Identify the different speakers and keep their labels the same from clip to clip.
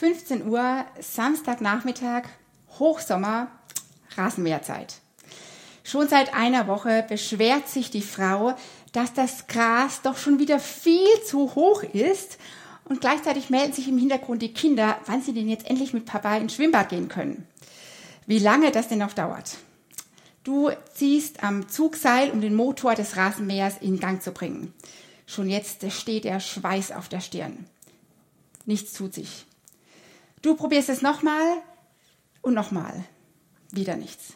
Speaker 1: 15 Uhr, Samstagnachmittag, Hochsommer, Rasenmäherzeit. Schon seit einer Woche beschwert sich die Frau, dass das Gras doch schon wieder viel zu hoch ist und gleichzeitig melden sich im Hintergrund die Kinder, wann sie denn jetzt endlich mit Papa ins Schwimmbad gehen können. Wie lange das denn noch dauert. Du ziehst am Zugseil, um den Motor des Rasenmähers in Gang zu bringen. Schon jetzt steht der Schweiß auf der Stirn. Nichts tut sich. Du probierst es nochmal und nochmal. Wieder nichts.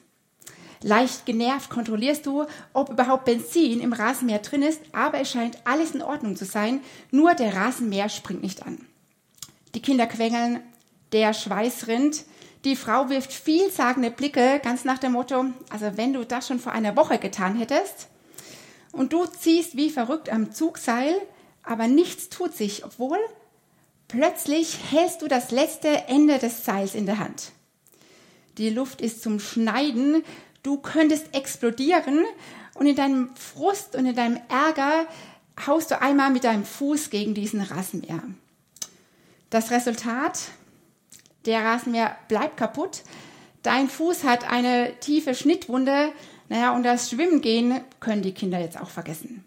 Speaker 1: Leicht genervt kontrollierst du, ob überhaupt Benzin im Rasenmäher drin ist, aber es scheint alles in Ordnung zu sein, nur der Rasenmäher springt nicht an. Die Kinder quengeln, der Schweiß rinnt, die Frau wirft vielsagende Blicke, ganz nach dem Motto, also wenn du das schon vor einer Woche getan hättest, und du ziehst wie verrückt am Zugseil, aber nichts tut sich, obwohl plötzlich hältst du das letzte Ende des Seils in der Hand. Die Luft ist zum Schneiden, Du könntest explodieren und in deinem Frust und in deinem Ärger haust du einmal mit deinem Fuß gegen diesen Rasenmäher. Das Resultat, der Rasenmäher bleibt kaputt. Dein Fuß hat eine tiefe Schnittwunde. Naja, und das Schwimmen gehen können die Kinder jetzt auch vergessen.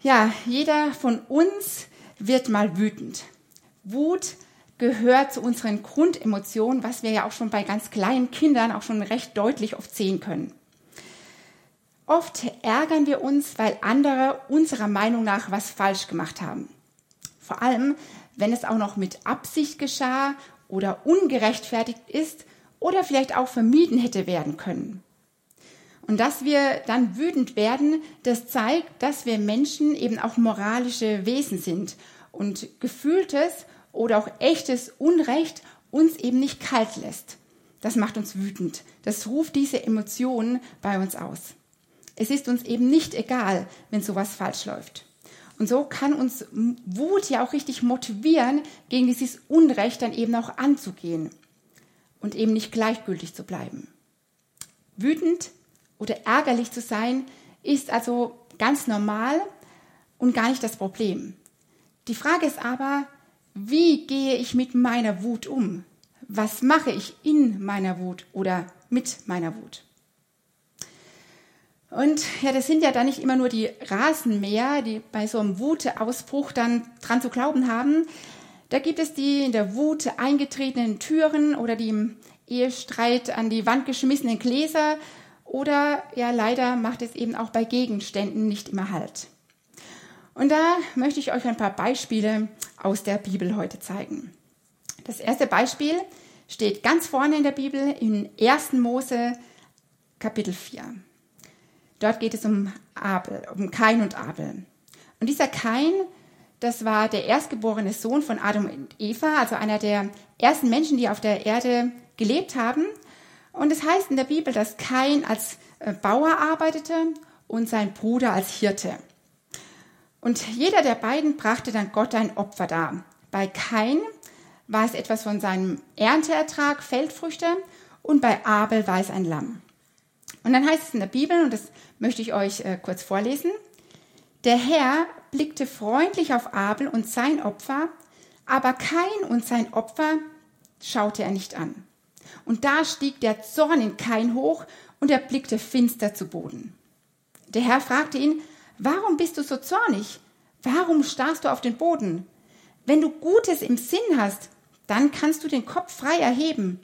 Speaker 1: Ja, jeder von uns wird mal wütend. Wut gehört zu unseren Grundemotionen, was wir ja auch schon bei ganz kleinen Kindern auch schon recht deutlich oft sehen können. Oft ärgern wir uns, weil andere unserer Meinung nach was falsch gemacht haben. Vor allem, wenn es auch noch mit Absicht geschah oder ungerechtfertigt ist oder vielleicht auch vermieden hätte werden können. Und dass wir dann wütend werden, das zeigt, dass wir Menschen eben auch moralische Wesen sind und gefühltes oder auch echtes Unrecht uns eben nicht kalt lässt. Das macht uns wütend. Das ruft diese Emotionen bei uns aus. Es ist uns eben nicht egal, wenn sowas falsch läuft. Und so kann uns Wut ja auch richtig motivieren, gegen dieses Unrecht dann eben auch anzugehen und eben nicht gleichgültig zu bleiben. Wütend oder ärgerlich zu sein ist also ganz normal und gar nicht das Problem. Die Frage ist aber, wie gehe ich mit meiner Wut um? Was mache ich in meiner Wut oder mit meiner Wut? Und ja, das sind ja dann nicht immer nur die Rasenmäher, die bei so einem Wutausbruch dann dran zu glauben haben. Da gibt es die in der Wut eingetretenen Türen oder die im Ehestreit an die Wand geschmissenen Gläser oder ja, leider macht es eben auch bei Gegenständen nicht immer Halt. Und da möchte ich euch ein paar Beispiele aus der Bibel heute zeigen. Das erste Beispiel steht ganz vorne in der Bibel in 1. Mose Kapitel 4. Dort geht es um Abel, um Kain und Abel. Und dieser Kain, das war der erstgeborene Sohn von Adam und Eva, also einer der ersten Menschen, die auf der Erde gelebt haben. Und es heißt in der Bibel, dass Kain als äh, Bauer arbeitete und sein Bruder als Hirte. Und jeder der beiden brachte dann Gott ein Opfer dar. Bei Kain war es etwas von seinem Ernteertrag, Feldfrüchte, und bei Abel war es ein Lamm. Und dann heißt es in der Bibel, und das möchte ich euch äh, kurz vorlesen, der Herr blickte freundlich auf Abel und sein Opfer, aber Kain und sein Opfer schaute er nicht an. Und da stieg der Zorn in Kain hoch und er blickte finster zu Boden. Der Herr fragte ihn, Warum bist du so zornig? Warum starrst du auf den Boden? Wenn du Gutes im Sinn hast, dann kannst du den Kopf frei erheben.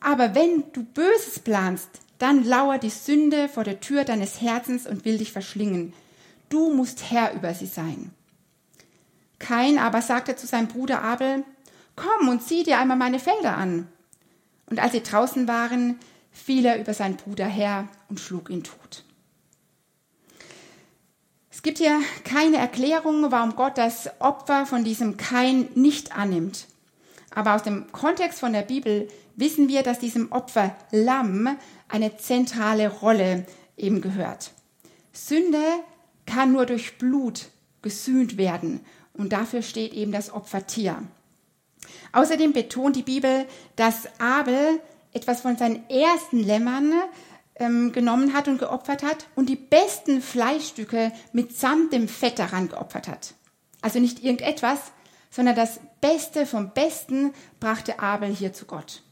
Speaker 1: Aber wenn du Böses planst, dann lauert die Sünde vor der Tür deines Herzens und will dich verschlingen. Du musst Herr über sie sein. Kain aber sagte zu seinem Bruder Abel, Komm und sieh dir einmal meine Felder an. Und als sie draußen waren, fiel er über seinen Bruder her und schlug ihn tot. Es gibt hier keine Erklärung, warum Gott das Opfer von diesem Kain nicht annimmt. Aber aus dem Kontext von der Bibel wissen wir, dass diesem Opfer Lamm eine zentrale Rolle eben gehört. Sünde kann nur durch Blut gesühnt werden und dafür steht eben das Opfertier. Außerdem betont die Bibel, dass Abel etwas von seinen ersten Lämmern ähm, genommen hat und geopfert hat und die besten Fleischstücke mitsamt dem Fett daran geopfert hat. Also nicht irgendetwas, sondern das Beste vom Besten brachte Abel hier zu Gott.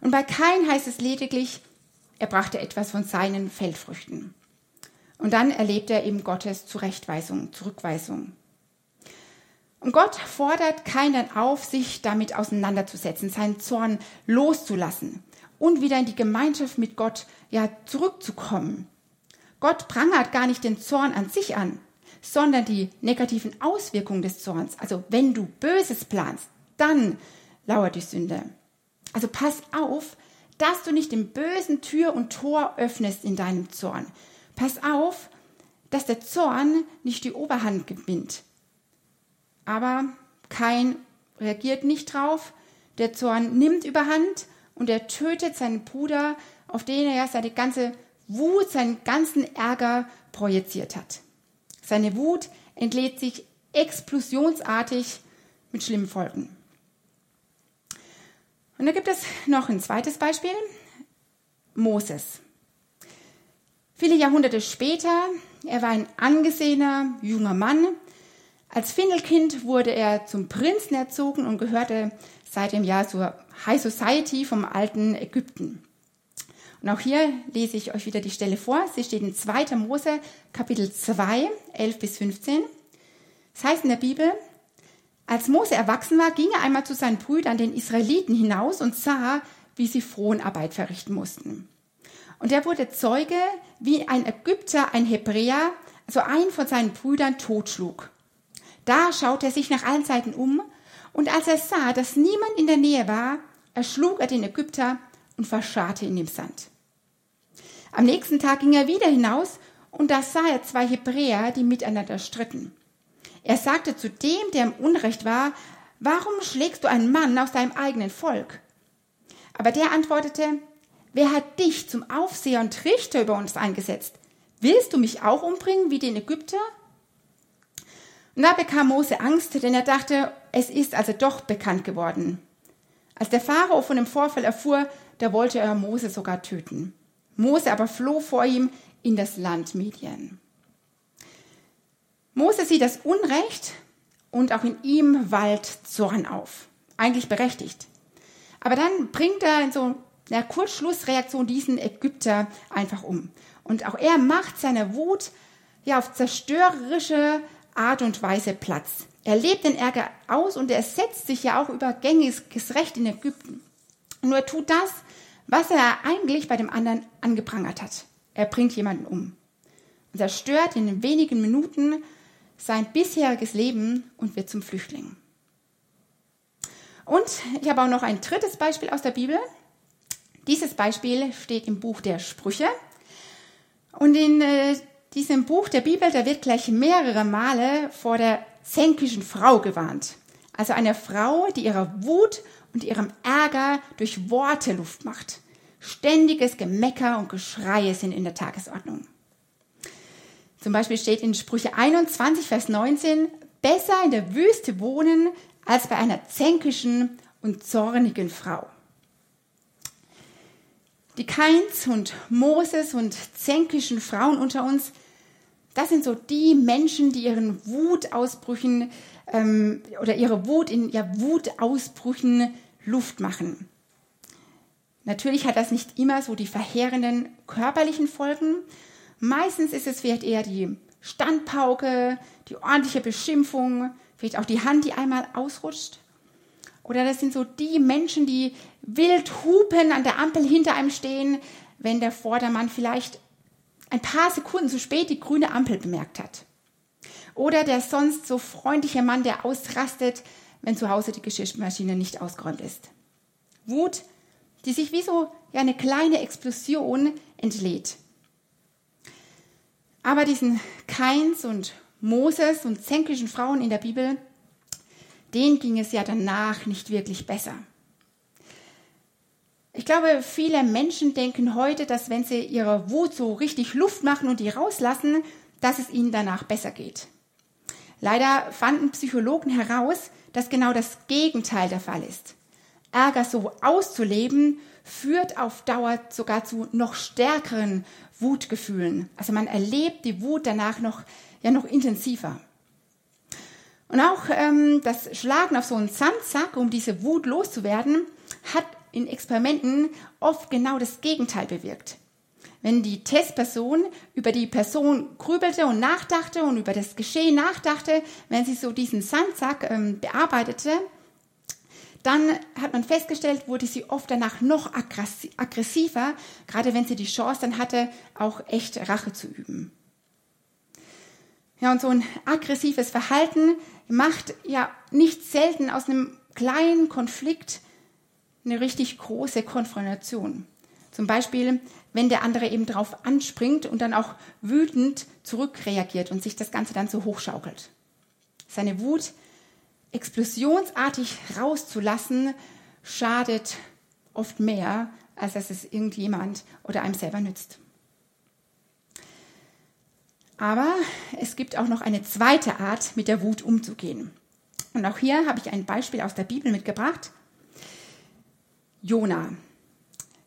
Speaker 1: Und bei Kain heißt es lediglich, er brachte etwas von seinen Feldfrüchten. Und dann erlebt er eben Gottes Zurechtweisung, Zurückweisung. Und Gott fordert Kain dann auf, sich damit auseinanderzusetzen, seinen Zorn loszulassen und wieder in die Gemeinschaft mit Gott ja zurückzukommen. Gott prangert gar nicht den Zorn an sich an, sondern die negativen Auswirkungen des Zorns. Also wenn du Böses planst, dann lauert die Sünde. Also pass auf, dass du nicht dem Bösen Tür und Tor öffnest in deinem Zorn. Pass auf, dass der Zorn nicht die Oberhand gewinnt. Aber kein reagiert nicht drauf. Der Zorn nimmt überhand und er tötet seinen Bruder, auf den er ja seine ganze Wut, seinen ganzen Ärger projiziert hat. Seine Wut entlädt sich explosionsartig mit schlimmen Folgen. Und da gibt es noch ein zweites Beispiel, Moses. Viele Jahrhunderte später, er war ein angesehener junger Mann. Als Findelkind wurde er zum Prinzen erzogen und gehörte seit dem Jahr zur High Society vom alten Ägypten. Und auch hier lese ich euch wieder die Stelle vor. Sie steht in 2. Mose, Kapitel 2, 11 bis 15. Das heißt in der Bibel, als Mose erwachsen war, ging er einmal zu seinen Brüdern, den Israeliten, hinaus und sah, wie sie Fronarbeit verrichten mussten. Und er wurde Zeuge, wie ein Ägypter ein Hebräer, also einen von seinen Brüdern, totschlug. Da schaute er sich nach allen Seiten um, und als er sah, dass niemand in der Nähe war, erschlug er den Ägypter und verscharrte ihn im Sand. Am nächsten Tag ging er wieder hinaus, und da sah er zwei Hebräer, die miteinander stritten. Er sagte zu dem, der im Unrecht war, warum schlägst du einen Mann aus deinem eigenen Volk? Aber der antwortete, wer hat dich zum Aufseher und Richter über uns eingesetzt? Willst du mich auch umbringen wie den Ägypter? Und da bekam Mose Angst, denn er dachte, es ist also doch bekannt geworden. Als der Pharao von dem Vorfall erfuhr, da wollte er Mose sogar töten. Mose aber floh vor ihm in das Land Medien. Mose sieht das Unrecht und auch in ihm wallt Zorn auf. Eigentlich berechtigt. Aber dann bringt er in so einer Kurzschlussreaktion diesen Ägypter einfach um. Und auch er macht seiner Wut ja auf zerstörerische Art und Weise Platz. Er lebt den Ärger aus und er setzt sich ja auch über gängiges Recht in Ägypten. Nur er tut das, was er eigentlich bei dem anderen angeprangert hat. Er bringt jemanden um. Und zerstört in wenigen Minuten sein bisheriges Leben und wird zum Flüchtling. Und ich habe auch noch ein drittes Beispiel aus der Bibel. Dieses Beispiel steht im Buch der Sprüche. Und in äh, diesem Buch der Bibel, da wird gleich mehrere Male vor der zänkischen Frau gewarnt. Also eine Frau, die ihrer Wut und ihrem Ärger durch Worte Luft macht. Ständiges Gemecker und Geschreie sind in der Tagesordnung. Zum Beispiel steht in Sprüche 21, Vers 19, besser in der Wüste wohnen als bei einer zänkischen und zornigen Frau. Die Kains und Moses und zänkischen Frauen unter uns, das sind so die Menschen, die ihren Wutausbrüchen ähm, oder ihre Wut in ja, Wutausbrüchen Luft machen. Natürlich hat das nicht immer so die verheerenden körperlichen Folgen, Meistens ist es vielleicht eher die Standpauke, die ordentliche Beschimpfung, vielleicht auch die Hand, die einmal ausrutscht. Oder das sind so die Menschen, die wild hupen an der Ampel hinter einem stehen, wenn der Vordermann vielleicht ein paar Sekunden zu spät die grüne Ampel bemerkt hat. Oder der sonst so freundliche Mann, der ausrastet, wenn zu Hause die Geschirrmaschine nicht ausgeräumt ist. Wut, die sich wie so ja, eine kleine Explosion entlädt. Aber diesen Kains und Moses und zänkischen Frauen in der Bibel, denen ging es ja danach nicht wirklich besser. Ich glaube, viele Menschen denken heute, dass wenn sie ihre Wut so richtig Luft machen und die rauslassen, dass es ihnen danach besser geht. Leider fanden Psychologen heraus, dass genau das Gegenteil der Fall ist. Ärger so auszuleben, führt auf Dauer sogar zu noch stärkeren Wutgefühlen. Also man erlebt die Wut danach noch, ja noch intensiver. Und auch ähm, das Schlagen auf so einen Sandsack, um diese Wut loszuwerden, hat in Experimenten oft genau das Gegenteil bewirkt. Wenn die Testperson über die Person grübelte und nachdachte und über das Geschehen nachdachte, wenn sie so diesen Sandsack ähm, bearbeitete, dann hat man festgestellt, wurde sie oft danach noch aggressiver, gerade wenn sie die Chance dann hatte, auch echt Rache zu üben. Ja, und so ein aggressives Verhalten macht ja nicht selten aus einem kleinen Konflikt eine richtig große Konfrontation. Zum Beispiel, wenn der andere eben drauf anspringt und dann auch wütend zurückreagiert und sich das Ganze dann so hochschaukelt. Seine Wut explosionsartig rauszulassen, schadet oft mehr, als dass es irgendjemand oder einem selber nützt. Aber es gibt auch noch eine zweite Art, mit der Wut umzugehen. Und auch hier habe ich ein Beispiel aus der Bibel mitgebracht. Jona.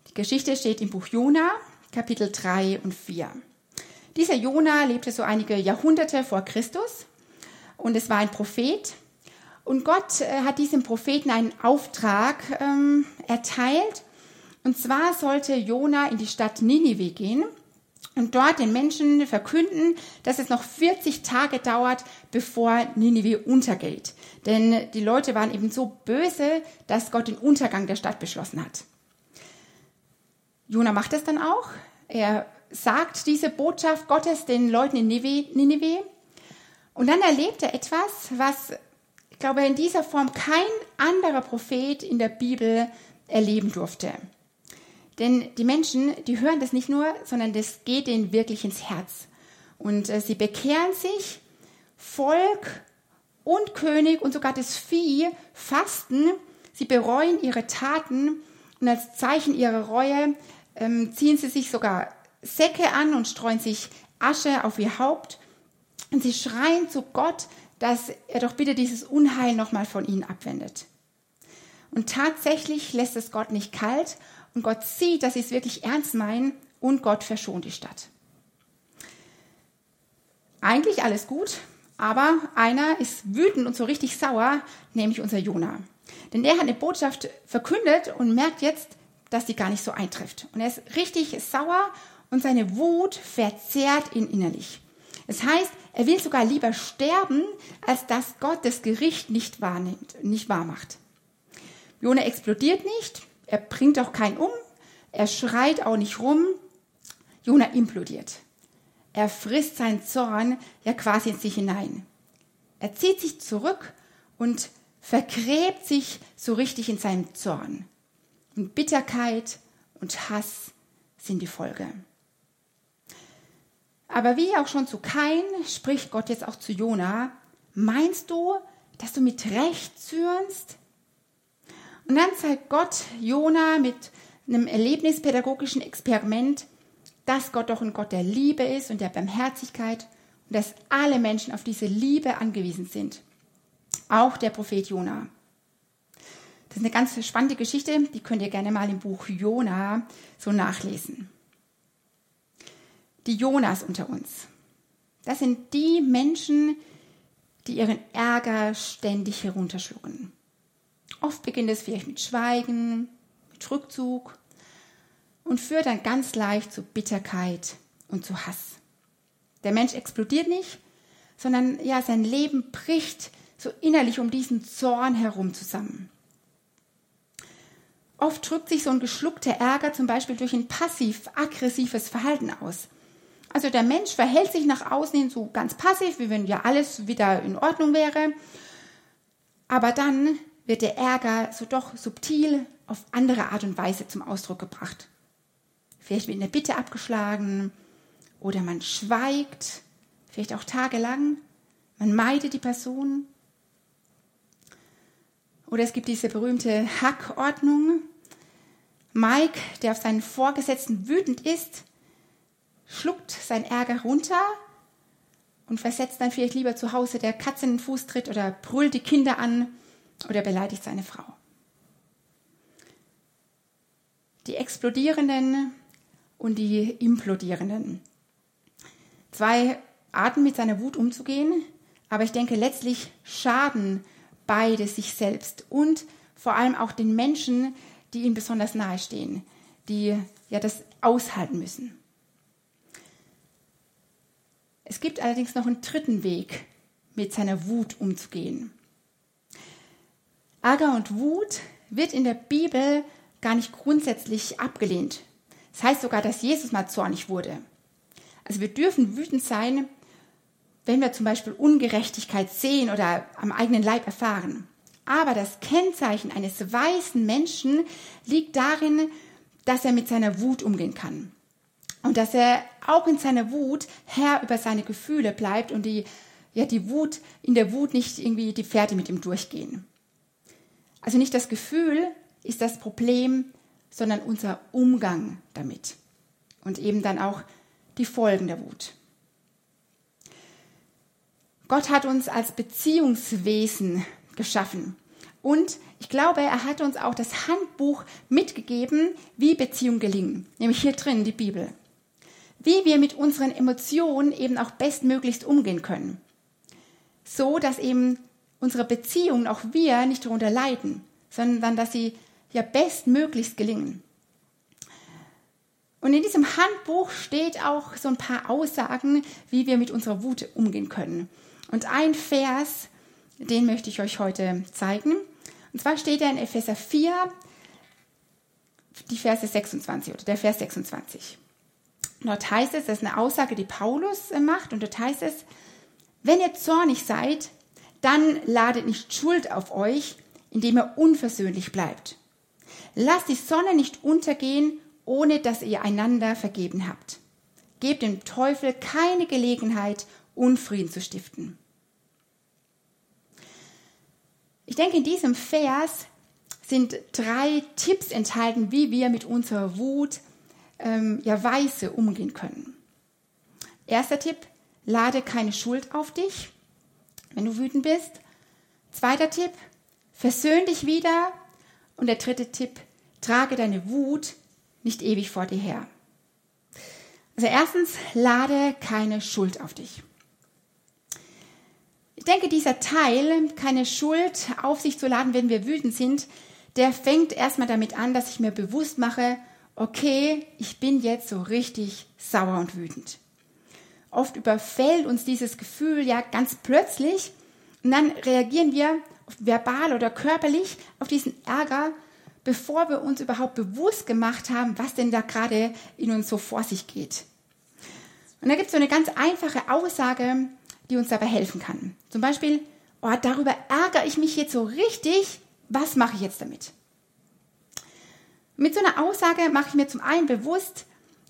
Speaker 1: Die Geschichte steht im Buch Jona, Kapitel 3 und 4. Dieser Jona lebte so einige Jahrhunderte vor Christus und es war ein Prophet. Und Gott äh, hat diesem Propheten einen Auftrag ähm, erteilt. Und zwar sollte Jona in die Stadt Ninive gehen und dort den Menschen verkünden, dass es noch 40 Tage dauert, bevor Ninive untergeht. Denn die Leute waren eben so böse, dass Gott den Untergang der Stadt beschlossen hat. Jona macht das dann auch. Er sagt diese Botschaft Gottes den Leuten in Ninive. Und dann erlebt er etwas, was, ich glaube, in dieser Form kein anderer Prophet in der Bibel erleben durfte. Denn die Menschen, die hören das nicht nur, sondern das geht ihnen wirklich ins Herz. Und äh, sie bekehren sich, Volk und König und sogar das Vieh fasten. Sie bereuen ihre Taten und als Zeichen ihrer Reue ähm, ziehen sie sich sogar Säcke an und streuen sich Asche auf ihr Haupt. Und sie schreien zu Gott, dass er doch bitte dieses Unheil nochmal von ihnen abwendet. Und tatsächlich lässt es Gott nicht kalt und Gott sieht, dass sie es wirklich ernst meinen und Gott verschont die Stadt. Eigentlich alles gut, aber einer ist wütend und so richtig sauer, nämlich unser Jona. Denn der hat eine Botschaft verkündet und merkt jetzt, dass die gar nicht so eintrifft. Und er ist richtig sauer und seine Wut verzehrt ihn innerlich. Das heißt, er will sogar lieber sterben, als dass Gott das Gericht nicht wahrnimmt, nicht wahrmacht. Jona explodiert nicht, er bringt auch keinen um. Er schreit auch nicht rum. Jona implodiert. Er frisst seinen Zorn ja quasi in sich hinein. Er zieht sich zurück und vergräbt sich so richtig in seinem Zorn. Und Bitterkeit und Hass sind die Folge. Aber wie auch schon zu Kain, spricht Gott jetzt auch zu Jona. Meinst du, dass du mit Recht zürnst? Und dann zeigt Gott Jona mit einem erlebnispädagogischen Experiment, dass Gott doch ein Gott der Liebe ist und der Barmherzigkeit und dass alle Menschen auf diese Liebe angewiesen sind. Auch der Prophet Jona. Das ist eine ganz spannende Geschichte, die könnt ihr gerne mal im Buch Jona so nachlesen. Die Jonas unter uns. Das sind die Menschen, die ihren Ärger ständig herunterschlucken. Oft beginnt es vielleicht mit Schweigen, mit Rückzug und führt dann ganz leicht zu Bitterkeit und zu Hass. Der Mensch explodiert nicht, sondern ja, sein Leben bricht so innerlich um diesen Zorn herum zusammen. Oft drückt sich so ein geschluckter Ärger zum Beispiel durch ein passiv-aggressives Verhalten aus. Also der Mensch verhält sich nach außen hin so ganz passiv, wie wenn ja alles wieder in Ordnung wäre. Aber dann wird der Ärger so doch subtil auf andere Art und Weise zum Ausdruck gebracht. Vielleicht wird eine Bitte abgeschlagen oder man schweigt, vielleicht auch tagelang, man meidet die Person. Oder es gibt diese berühmte Hackordnung. Mike, der auf seinen Vorgesetzten wütend ist, schluckt sein Ärger runter und versetzt dann vielleicht lieber zu Hause der Katze in den Fuß tritt oder brüllt die Kinder an oder beleidigt seine Frau. Die explodierenden und die implodierenden. Zwei Arten mit seiner Wut umzugehen. Aber ich denke, letztlich schaden beide sich selbst und vor allem auch den Menschen, die ihnen besonders nahestehen, die ja das aushalten müssen. Es gibt allerdings noch einen dritten Weg, mit seiner Wut umzugehen. Ärger und Wut wird in der Bibel gar nicht grundsätzlich abgelehnt. Das heißt sogar, dass Jesus mal zornig wurde. Also wir dürfen wütend sein, wenn wir zum Beispiel Ungerechtigkeit sehen oder am eigenen Leib erfahren. Aber das Kennzeichen eines weißen Menschen liegt darin, dass er mit seiner Wut umgehen kann. Und dass er auch in seiner Wut Herr über seine Gefühle bleibt und die, ja, die Wut, in der Wut nicht irgendwie die Pferde mit ihm durchgehen. Also nicht das Gefühl ist das Problem, sondern unser Umgang damit. Und eben dann auch die Folgen der Wut. Gott hat uns als Beziehungswesen geschaffen. Und ich glaube, er hat uns auch das Handbuch mitgegeben, wie Beziehungen gelingen. Nämlich hier drin, die Bibel. Wie wir mit unseren Emotionen eben auch bestmöglichst umgehen können. So, dass eben unsere Beziehungen, auch wir, nicht darunter leiden, sondern dass sie ja bestmöglichst gelingen. Und in diesem Handbuch steht auch so ein paar Aussagen, wie wir mit unserer Wut umgehen können. Und ein Vers, den möchte ich euch heute zeigen. Und zwar steht er in Epheser 4, die Verse 26 oder der Vers 26. Dort heißt es, das ist eine Aussage, die Paulus macht, und dort heißt es, wenn ihr zornig seid, dann ladet nicht Schuld auf euch, indem ihr unversöhnlich bleibt. Lasst die Sonne nicht untergehen, ohne dass ihr einander vergeben habt. Gebt dem Teufel keine Gelegenheit, Unfrieden zu stiften. Ich denke, in diesem Vers sind drei Tipps enthalten, wie wir mit unserer Wut ähm, ja weise umgehen können. Erster Tipp, lade keine Schuld auf dich, wenn du wütend bist. Zweiter Tipp, versöhn dich wieder. Und der dritte Tipp, trage deine Wut nicht ewig vor dir her. Also erstens, lade keine Schuld auf dich. Ich denke, dieser Teil, keine Schuld auf sich zu laden, wenn wir wütend sind, der fängt erstmal damit an, dass ich mir bewusst mache, okay, ich bin jetzt so richtig sauer und wütend. Oft überfällt uns dieses Gefühl ja ganz plötzlich und dann reagieren wir verbal oder körperlich auf diesen Ärger, bevor wir uns überhaupt bewusst gemacht haben, was denn da gerade in uns so vor sich geht. Und da gibt es so eine ganz einfache Aussage, die uns dabei helfen kann. Zum Beispiel, oh, darüber ärgere ich mich jetzt so richtig, was mache ich jetzt damit? Mit so einer Aussage mache ich mir zum einen bewusst,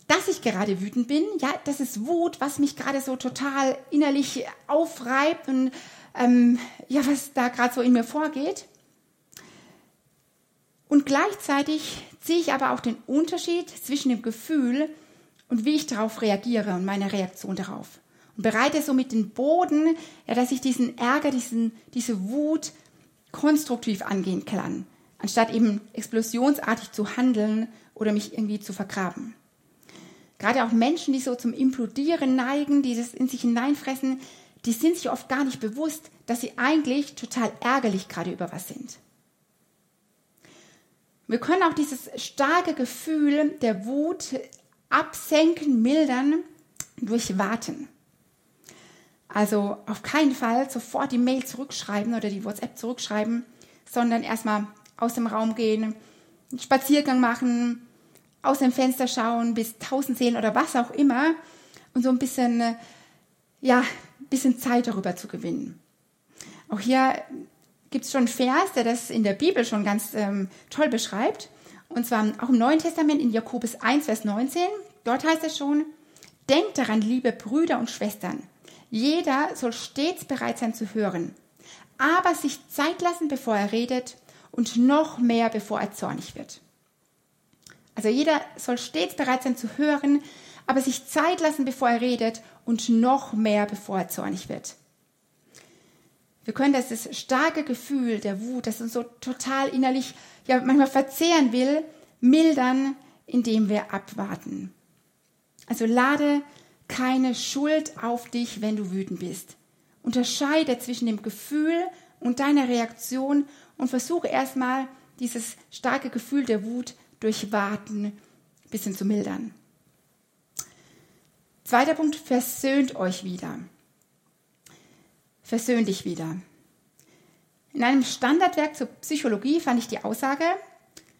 Speaker 1: dass ich gerade wütend bin. Ja, das ist Wut, was mich gerade so total innerlich aufreibt und ähm, ja, was da gerade so in mir vorgeht. Und gleichzeitig sehe ich aber auch den Unterschied zwischen dem Gefühl und wie ich darauf reagiere und meine Reaktion darauf und bereite somit den Boden, ja, dass ich diesen Ärger, diesen, diese Wut konstruktiv angehen kann, anstatt eben explosionsartig zu handeln oder mich irgendwie zu vergraben. Gerade auch Menschen, die so zum Implodieren neigen, die das in sich hineinfressen, die sind sich oft gar nicht bewusst, dass sie eigentlich total ärgerlich gerade über was sind. Wir können auch dieses starke Gefühl der Wut absenken, mildern durch Warten. Also auf keinen Fall sofort die Mail zurückschreiben oder die WhatsApp zurückschreiben, sondern erstmal aus dem Raum gehen, einen Spaziergang machen, aus dem Fenster schauen, bis tausend sehen oder was auch immer und so ein bisschen, ja, ein bisschen Zeit darüber zu gewinnen. Auch hier gibt es schon einen Vers, der das in der Bibel schon ganz ähm, toll beschreibt. Und zwar auch im Neuen Testament in Jakobus 1, Vers 19. Dort heißt es schon, Denkt daran, liebe Brüder und Schwestern, jeder soll stets bereit sein zu hören, aber sich Zeit lassen, bevor er redet und noch mehr, bevor er zornig wird. Also jeder soll stets bereit sein zu hören, aber sich Zeit lassen, bevor er redet und noch mehr, bevor er zornig wird. Wir können das, starke Gefühl der Wut, das uns so total innerlich ja manchmal verzehren will, mildern, indem wir abwarten. Also lade keine Schuld auf dich, wenn du wütend bist. Unterscheide zwischen dem Gefühl und deiner Reaktion und versuche erstmal dieses starke Gefühl der Wut durch Warten ein bisschen zu mildern. Zweiter Punkt, versöhnt euch wieder. Versöhn dich wieder. In einem Standardwerk zur Psychologie fand ich die Aussage,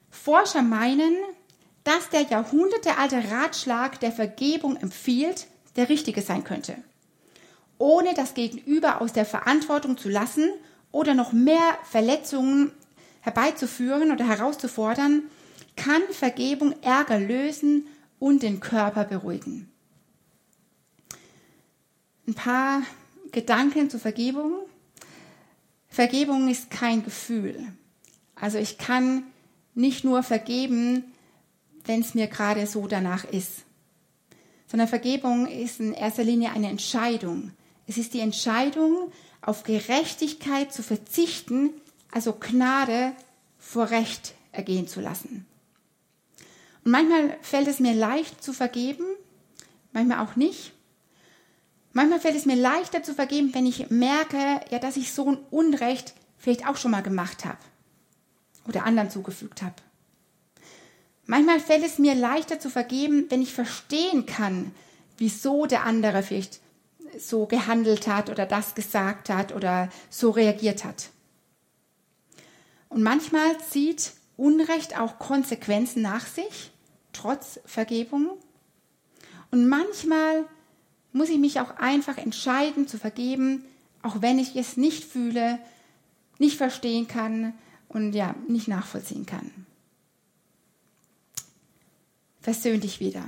Speaker 1: Forscher meinen, dass der jahrhundertealte Ratschlag der Vergebung empfiehlt, der richtige sein könnte. Ohne das Gegenüber aus der Verantwortung zu lassen oder noch mehr Verletzungen herbeizuführen oder herauszufordern, kann Vergebung Ärger lösen und den Körper beruhigen. Ein paar Gedanken zur Vergebung. Vergebung ist kein Gefühl. Also ich kann nicht nur vergeben, wenn es mir gerade so danach ist, sondern Vergebung ist in erster Linie eine Entscheidung. Es ist die Entscheidung, auf Gerechtigkeit zu verzichten, also Gnade vor Recht ergehen zu lassen. Und manchmal fällt es mir leicht zu vergeben, manchmal auch nicht. Manchmal fällt es mir leichter zu vergeben, wenn ich merke, ja, dass ich so ein Unrecht vielleicht auch schon mal gemacht habe oder anderen zugefügt habe. Manchmal fällt es mir leichter zu vergeben, wenn ich verstehen kann, wieso der andere vielleicht so gehandelt hat oder das gesagt hat oder so reagiert hat. Und manchmal zieht Unrecht auch Konsequenzen nach sich, trotz Vergebung. Und manchmal muss ich mich auch einfach entscheiden zu vergeben, auch wenn ich es nicht fühle, nicht verstehen kann und ja, nicht nachvollziehen kann. Versöhn dich wieder.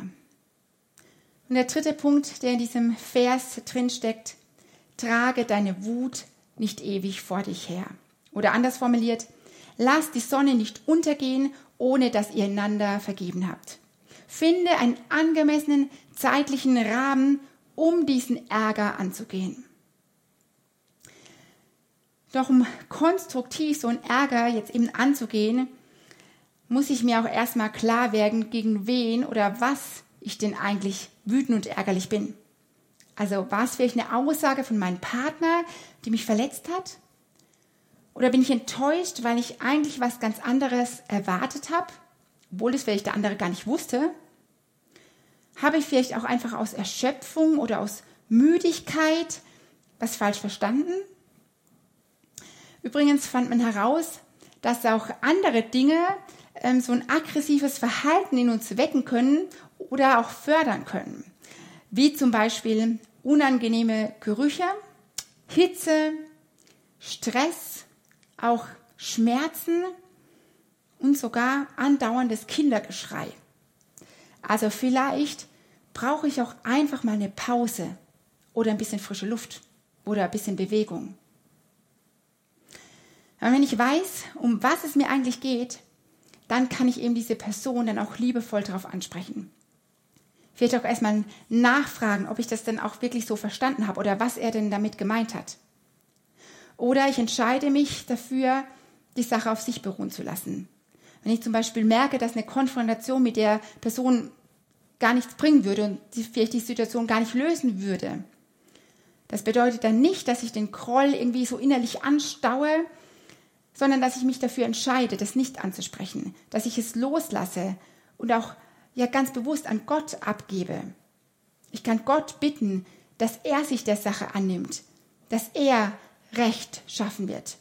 Speaker 1: Und der dritte Punkt, der in diesem Vers drin steckt, trage deine Wut nicht ewig vor dich her. Oder anders formuliert, lass die Sonne nicht untergehen, ohne dass ihr einander vergeben habt. Finde einen angemessenen zeitlichen Rahmen, um diesen Ärger anzugehen. Doch um konstruktiv so einen Ärger jetzt eben anzugehen, muss ich mir auch erstmal klar werden, gegen wen oder was ich denn eigentlich wütend und ärgerlich bin. Also war es vielleicht eine Aussage von meinem Partner, die mich verletzt hat? Oder bin ich enttäuscht, weil ich eigentlich was ganz anderes erwartet habe, obwohl es vielleicht der andere gar nicht wusste? Habe ich vielleicht auch einfach aus Erschöpfung oder aus Müdigkeit was falsch verstanden? Übrigens fand man heraus, dass auch andere Dinge ähm, so ein aggressives Verhalten in uns wecken können oder auch fördern können. Wie zum Beispiel unangenehme Gerüche, Hitze, Stress, auch Schmerzen und sogar andauerndes Kindergeschrei. Also vielleicht brauche ich auch einfach mal eine Pause oder ein bisschen frische Luft oder ein bisschen Bewegung. Aber wenn ich weiß, um was es mir eigentlich geht, dann kann ich eben diese Person dann auch liebevoll darauf ansprechen. Vielleicht auch erstmal nachfragen, ob ich das denn auch wirklich so verstanden habe oder was er denn damit gemeint hat. Oder ich entscheide mich dafür, die Sache auf sich beruhen zu lassen. Wenn ich zum Beispiel merke, dass eine Konfrontation mit der Person gar nichts bringen würde und sie vielleicht die Situation gar nicht lösen würde. Das bedeutet dann nicht, dass ich den Groll irgendwie so innerlich anstaue sondern dass ich mich dafür entscheide, das nicht anzusprechen, dass ich es loslasse und auch ja ganz bewusst an Gott abgebe. Ich kann Gott bitten, dass er sich der Sache annimmt, dass er Recht schaffen wird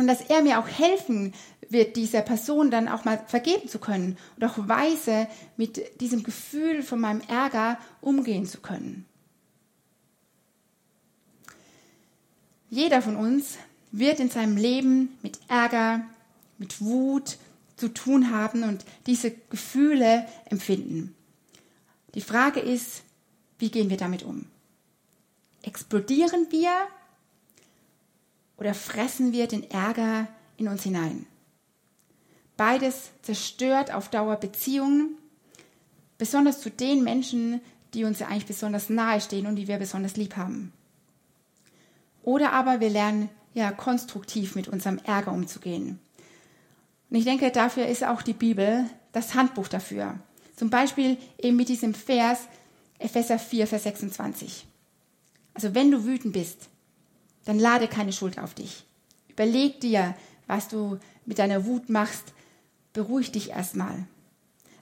Speaker 1: und dass er mir auch helfen wird, dieser Person dann auch mal vergeben zu können und auch weise mit diesem Gefühl von meinem Ärger umgehen zu können. Jeder von uns wird in seinem Leben mit Ärger, mit Wut zu tun haben und diese Gefühle empfinden. Die Frage ist, wie gehen wir damit um? Explodieren wir oder fressen wir den Ärger in uns hinein? Beides zerstört auf Dauer Beziehungen, besonders zu den Menschen, die uns ja eigentlich besonders nahe stehen und die wir besonders lieb haben. Oder aber wir lernen ja, konstruktiv mit unserem Ärger umzugehen. Und ich denke, dafür ist auch die Bibel das Handbuch dafür. Zum Beispiel eben mit diesem Vers Epheser 4, Vers 26. Also wenn du wütend bist, dann lade keine Schuld auf dich. Überleg dir, was du mit deiner Wut machst. Beruhig dich erstmal.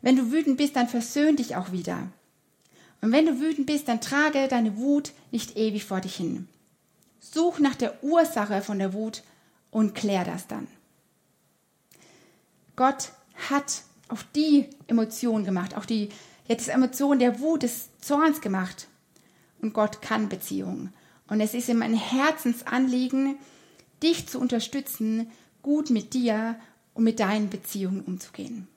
Speaker 1: Wenn du wütend bist, dann versöhn dich auch wieder. Und wenn du wütend bist, dann trage deine Wut nicht ewig vor dich hin. Such nach der Ursache von der Wut und klär das dann. Gott hat auch die Emotion gemacht, auch die jetzt Emotion der Wut, des Zorns gemacht. Und Gott kann Beziehungen. Und es ist ihm ein Herzensanliegen, dich zu unterstützen, gut mit dir und mit deinen Beziehungen umzugehen.